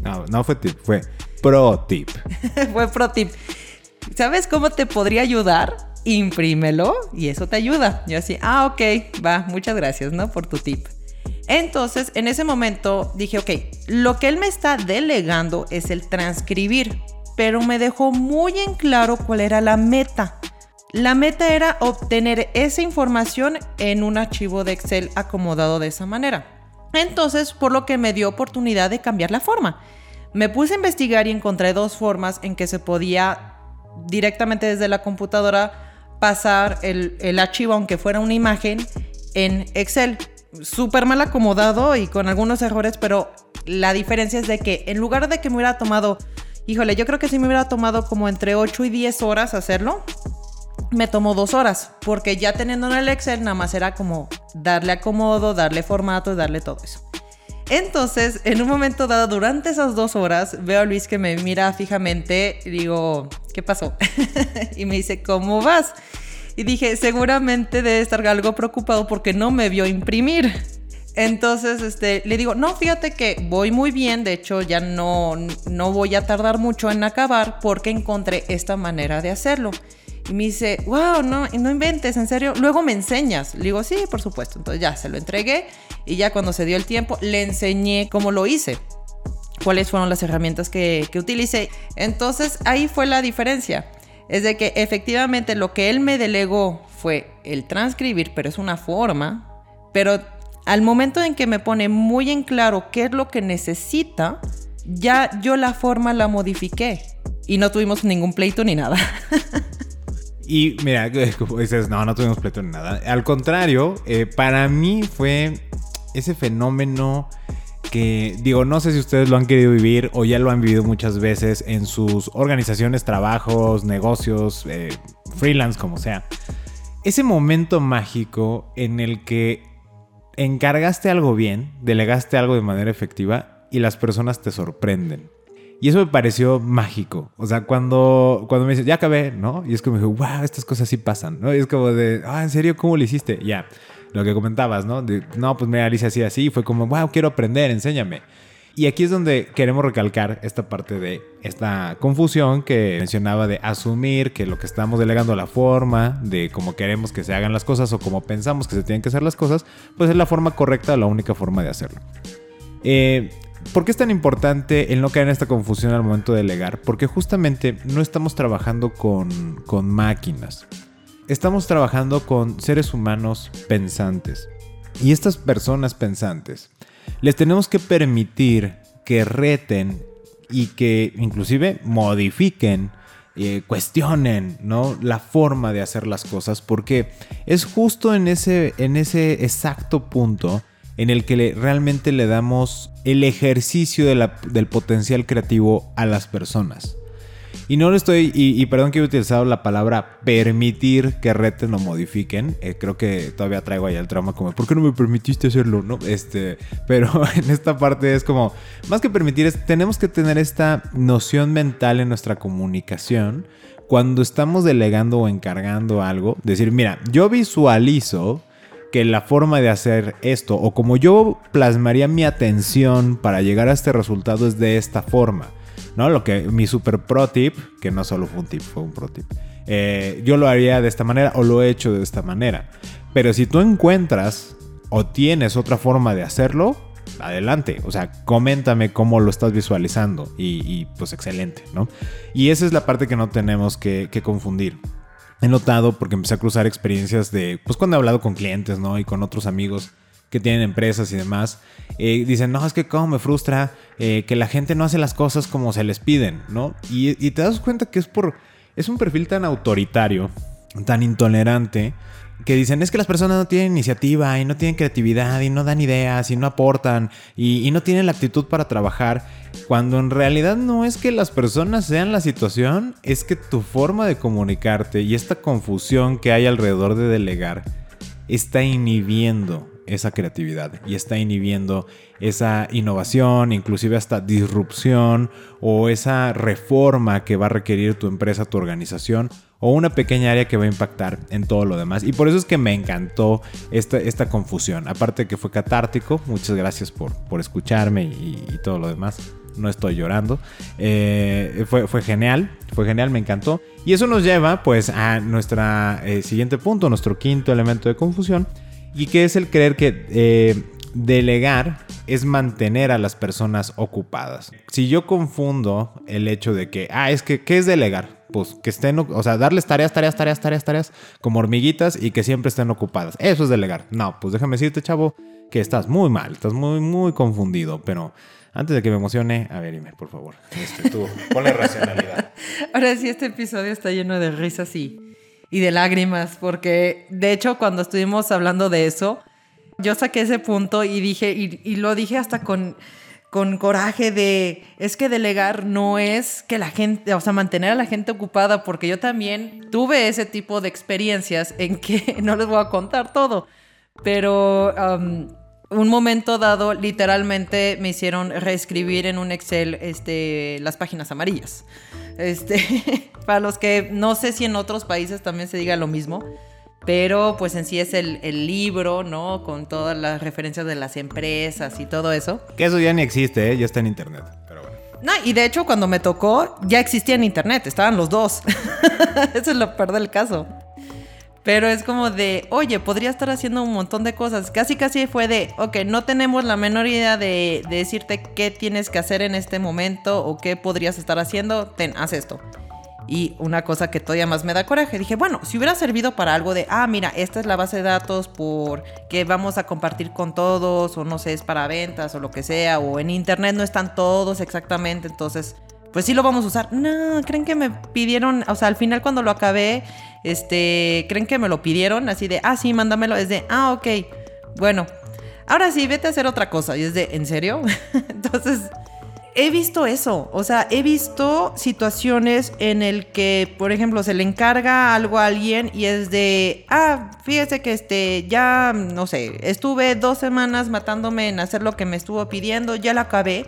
No, no fue tip, fue pro tip. (laughs) fue pro tip. ¿Sabes cómo te podría ayudar? Imprímelo y eso te ayuda. Yo así, ah, ok, va, muchas gracias, ¿no? Por tu tip. Entonces, en ese momento dije, ok, lo que él me está delegando es el transcribir pero me dejó muy en claro cuál era la meta. La meta era obtener esa información en un archivo de Excel acomodado de esa manera. Entonces, por lo que me dio oportunidad de cambiar la forma. Me puse a investigar y encontré dos formas en que se podía directamente desde la computadora pasar el, archivo, aunque fuera una imagen, en Excel. Súper mal acomodado y con algunos errores, pero la diferencia es de que en lugar de que me hubiera tomado Híjole, yo creo que si me hubiera tomado como entre 8 y 10 horas hacerlo. Me tomó dos horas, porque ya teniendo en el Excel nada más era como darle acomodo, darle formato darle todo eso. Entonces, en un momento dado, durante esas dos horas, veo a Luis que me mira fijamente y digo, ¿qué pasó? (laughs) y me dice, ¿cómo vas? Y dije, seguramente debe estar algo preocupado porque no me vio imprimir. Entonces, este, le digo, no, fíjate que voy muy bien, de hecho ya no, no voy a tardar mucho en acabar porque encontré esta manera de hacerlo. Y me dice, wow, no, no inventes, en serio. Luego me enseñas. Le digo, sí, por supuesto. Entonces ya se lo entregué y ya cuando se dio el tiempo le enseñé cómo lo hice, cuáles fueron las herramientas que, que utilicé. Entonces ahí fue la diferencia. Es de que efectivamente lo que él me delegó fue el transcribir, pero es una forma, pero al momento en que me pone muy en claro qué es lo que necesita, ya yo la forma la modifiqué y no tuvimos ningún pleito ni nada. (laughs) y mira, (laughs) dices, no, no tuvimos pleito ni nada. Al contrario, eh, para mí fue ese fenómeno que digo, no sé si ustedes lo han querido vivir o ya lo han vivido muchas veces en sus organizaciones, trabajos, negocios, eh, freelance, como sea. Ese momento mágico en el que encargaste algo bien, delegaste algo de manera efectiva y las personas te sorprenden. Y eso me pareció mágico. O sea, cuando, cuando me dices, ya acabé, ¿no? Y es como, wow, estas cosas sí pasan, ¿no? Y es como de, ah, ¿en serio? ¿Cómo lo hiciste? Ya, lo que comentabas, ¿no? De, no, pues me hice así, así. Fue como, wow, quiero aprender, enséñame. Y aquí es donde queremos recalcar esta parte de esta confusión que mencionaba de asumir que lo que estamos delegando la forma de cómo queremos que se hagan las cosas o como pensamos que se tienen que hacer las cosas, pues es la forma correcta, la única forma de hacerlo. Eh, ¿Por qué es tan importante el no caer en esta confusión al momento de delegar? Porque justamente no estamos trabajando con, con máquinas. Estamos trabajando con seres humanos pensantes. Y estas personas pensantes les tenemos que permitir que reten y que inclusive modifiquen, eh, cuestionen ¿no? la forma de hacer las cosas, porque es justo en ese, en ese exacto punto en el que realmente le damos el ejercicio del potencial creativo a las personas. Y no lo estoy, y, perdón que he utilizado la palabra permitir que reten o modifiquen. Eh, creo que todavía traigo ahí el trauma como, ¿por qué no me permitiste hacerlo? ¿No? Este, pero (laughs) en esta parte es como, más que permitir, es, tenemos que tener esta noción mental en nuestra comunicación cuando estamos delegando o encargando algo. Decir, mira, yo visualizo que la forma de hacer esto o como yo plasmaría mi atención para llegar a este resultado es de esta forma. ¿no? Lo que mi super pro tip, que no solo fue un tip, fue un pro tip. Eh, yo lo haría de esta manera o lo he hecho de esta manera. Pero si tú encuentras o tienes otra forma de hacerlo, adelante. O sea, coméntame cómo lo estás visualizando y, pues excelente, ¿no? Y esa es la parte que no tenemos que, que confundir he notado porque empecé a cruzar experiencias de, pues cuando he hablado con clientes, ¿no? Y con otros amigos que tienen empresas y demás, eh, dicen, no, es que cómo me frustra eh, que la gente no hace las cosas como se les piden, ¿no? Y, y te das cuenta que es por, es un perfil tan autoritario, tan intolerante, que dicen es que las personas no tienen iniciativa y no tienen creatividad y no dan ideas y no aportan y, no tienen la actitud para trabajar, cuando en realidad no es que las personas sean la situación, es que tu forma de comunicarte y esta confusión que hay alrededor de delegar está inhibiendo esa creatividad y está inhibiendo esa innovación, inclusive hasta disrupción o esa reforma que va a requerir tu empresa, tu organización o una pequeña área que va a impactar en todo lo demás. Y por eso es que me encantó esta, esta confusión. Aparte de que fue catártico, muchas gracias por, por escucharme y, todo lo demás. No estoy llorando. Eh, fue, fue genial, fue genial, me encantó. Y eso nos lleva pues a nuestro eh, siguiente punto, nuestro quinto elemento de confusión. Y que es el creer que eh, delegar es mantener a las personas ocupadas. Si yo confundo el hecho de que, ah, es que, ¿qué es delegar? Pues que estén, o sea, darles tareas, tareas, tareas, tareas, tareas, como hormiguitas y que siempre estén ocupadas. Eso es delegar. No, pues déjame decirte, chavo, que estás muy mal, estás muy, muy confundido, pero... Antes de que me emocione, a ver, dime, por favor. Este, tú, ponle racionalidad. (laughs) Ahora sí, este episodio está lleno de risas y, y de lágrimas, porque de hecho, cuando estuvimos hablando de eso, yo saqué ese punto y dije, y, lo dije hasta con, con coraje de, es que delegar no es que la gente, o sea, mantener a la gente ocupada, porque yo también tuve ese tipo de experiencias en que (laughs) no les voy a contar todo, pero un momento dado, literalmente me hicieron reescribir en un Excel este, las páginas amarillas. Este, (laughs) para los que no sé si en otros países también se diga lo mismo. Pero pues en sí es el, libro, ¿no? Con todas las referencias de las empresas y todo eso. Que eso ya ni existe, ¿eh? Ya está en internet. Pero bueno. No, y de hecho cuando me tocó ya existía en internet, estaban los dos. (laughs) eso es lo peor del caso. Pero es como de, oye, podría estar haciendo un montón de cosas. Casi, casi fue de, ok, no tenemos la menor idea de, de decirte qué tienes que hacer en este momento o qué podrías estar haciendo. Ten, haz esto. Y una cosa que todavía más me da coraje, dije, bueno, si hubiera servido para algo de, ah, mira, esta es la base de datos por que vamos a compartir con todos, o no sé, es para ventas o lo que sea, o en internet no están todos exactamente, entonces, pues sí lo vamos a usar. No, creen que me pidieron, o sea, al final cuando lo acabé, este, creen que me lo pidieron, así de, ah, sí, mándamelo, es de, ah, ok, bueno, ahora sí, vete a hacer otra cosa, y es de, ¿en serio? (laughs) entonces he visto eso, o sea, he visto situaciones en el que, por ejemplo, se le encarga algo a alguien y es de, ah, fíjese que este, ya, no sé, estuve dos semanas matándome en hacer lo que me estuvo pidiendo, ya lo acabé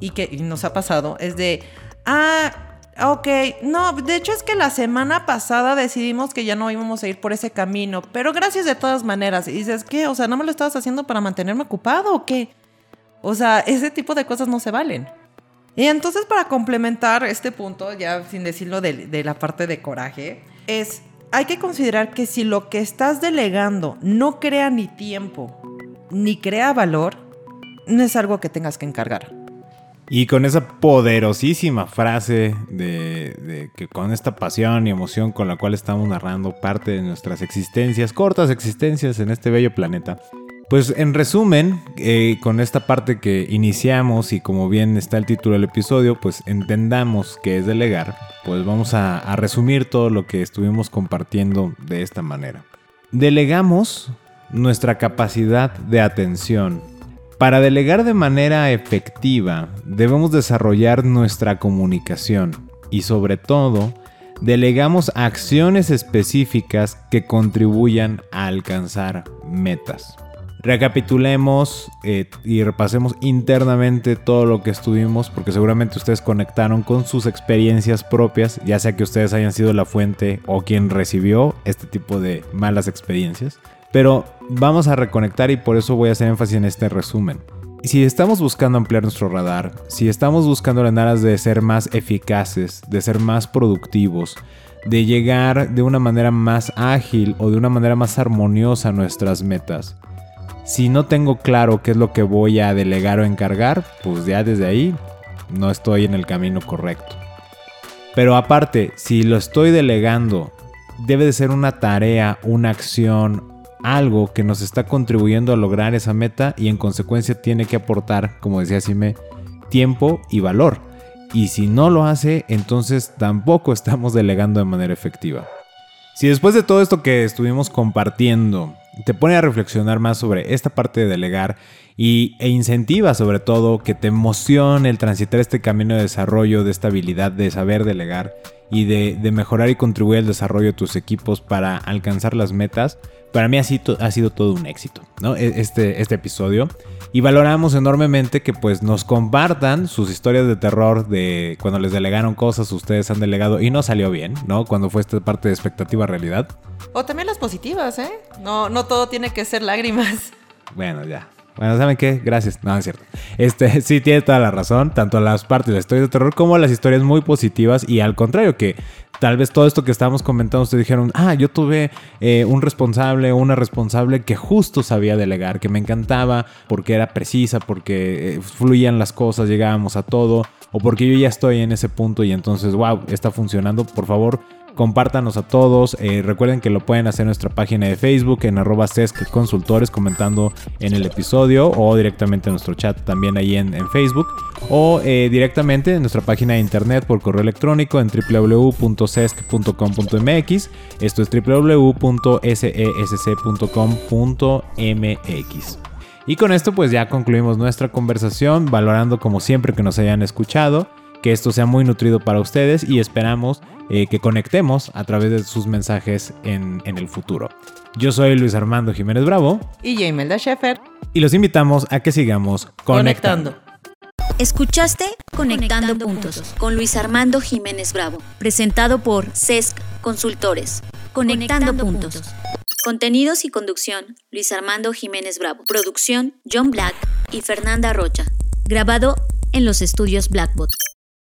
y que nos ha pasado, es de, ah, ok, no, de hecho es que la semana pasada decidimos que ya no íbamos a ir por ese camino, pero gracias de todas maneras, y dices, ¿qué? O sea, ¿no me lo estabas haciendo para mantenerme ocupado o qué? O sea, ese tipo de cosas no se valen. Y entonces para complementar este punto, ya sin decirlo de, la parte de coraje, es, hay que considerar que si lo que estás delegando no crea ni tiempo, ni crea valor, no es algo que tengas que encargar. Y con esa poderosísima frase de, que con esta pasión y emoción con la cual estamos narrando parte de nuestras existencias, cortas existencias en este bello planeta, pues en resumen, eh, con esta parte que iniciamos y como bien está el título del episodio, pues entendamos que es delegar, pues vamos a resumir todo lo que estuvimos compartiendo de esta manera. Delegamos nuestra capacidad de atención. Para delegar de manera efectiva, debemos desarrollar nuestra comunicación. y sobre todo delegamos acciones específicas que contribuyan a alcanzar metas. Recapitulemos eh, y repasemos internamente todo lo que estuvimos, porque seguramente ustedes conectaron con sus experiencias propias, ya sea que ustedes hayan sido la fuente o quien recibió este tipo de malas experiencias. Pero vamos a reconectar y por eso voy a hacer énfasis en este resumen. Si estamos buscando ampliar nuestro radar, si estamos buscando en aras de ser más eficaces, de ser más productivos, de llegar de una manera más ágil o de una manera más armoniosa a nuestras metas, si no tengo claro qué es lo que voy a delegar o encargar, pues ya desde ahí no estoy en el camino correcto. Pero aparte, si lo estoy delegando, debe de ser una tarea, una acción, algo que nos está contribuyendo a lograr esa meta y en consecuencia tiene que aportar, como decía Sime, tiempo y valor. Y si no lo hace, entonces tampoco (laughs) estamos delegando de manera efectiva. Si después de todo esto que estuvimos compartiendo te pone a reflexionar más sobre esta parte de delegar y, e incentiva sobre todo que te emocione el transitar este camino de desarrollo, de estabilidad, de saber delegar y de, de mejorar y contribuir al desarrollo de tus equipos para alcanzar las metas, para mí ha sido, ha sido todo un éxito, ¿no? E, este, este episodio. Y valoramos enormemente que pues nos compartan sus historias de terror de cuando les delegaron cosas, ustedes han delegado y no salió bien, ¿no? Cuando fue esta parte de expectativa realidad. O también las positivas, ¿eh? No, no todo tiene que ser lágrimas. Bueno, ya. Bueno, ¿saben qué? Gracias. No, es cierto. Este, (laughs) sí, tiene toda la razón. Tanto las partes de historias de terror como las historias muy positivas. Y al contrario, que tal vez todo esto que estábamos comentando, ustedes dijeron, ah, yo tuve eh, un responsable una responsable que justo sabía delegar, que me encantaba porque era precisa, porque eh, fluían las cosas, llegábamos a todo. O porque yo ya estoy en ese punto y entonces, wow, está funcionando. Por favor, compártanos a todos. Eh, recuerden que lo pueden hacer en nuestra página de Facebook en arroba Consultores comentando en el episodio o directamente en nuestro chat también ahí en, Facebook o eh, directamente en nuestra página de internet por correo electrónico en www.sesc.com.mx. Esto es www.sesc.com.mx. Y con esto pues ya concluimos nuestra conversación, valorando como siempre que nos hayan escuchado que esto sea muy nutrido para ustedes y esperamos eh, que conectemos a través de sus mensajes en, el futuro. Yo soy Luis Armando Jiménez Bravo. Y Jamelda Sheffer. Y los invitamos a que sigamos conectando. Escuchaste Conectando, puntos, con Luis Armando Jiménez Bravo, presentado por CESC Consultores. Conectando, puntos. Contenidos y conducción, Luis Armando Jiménez Bravo. Producción, John Black y Fernanda Rocha. Grabado en los estudios Blackbot.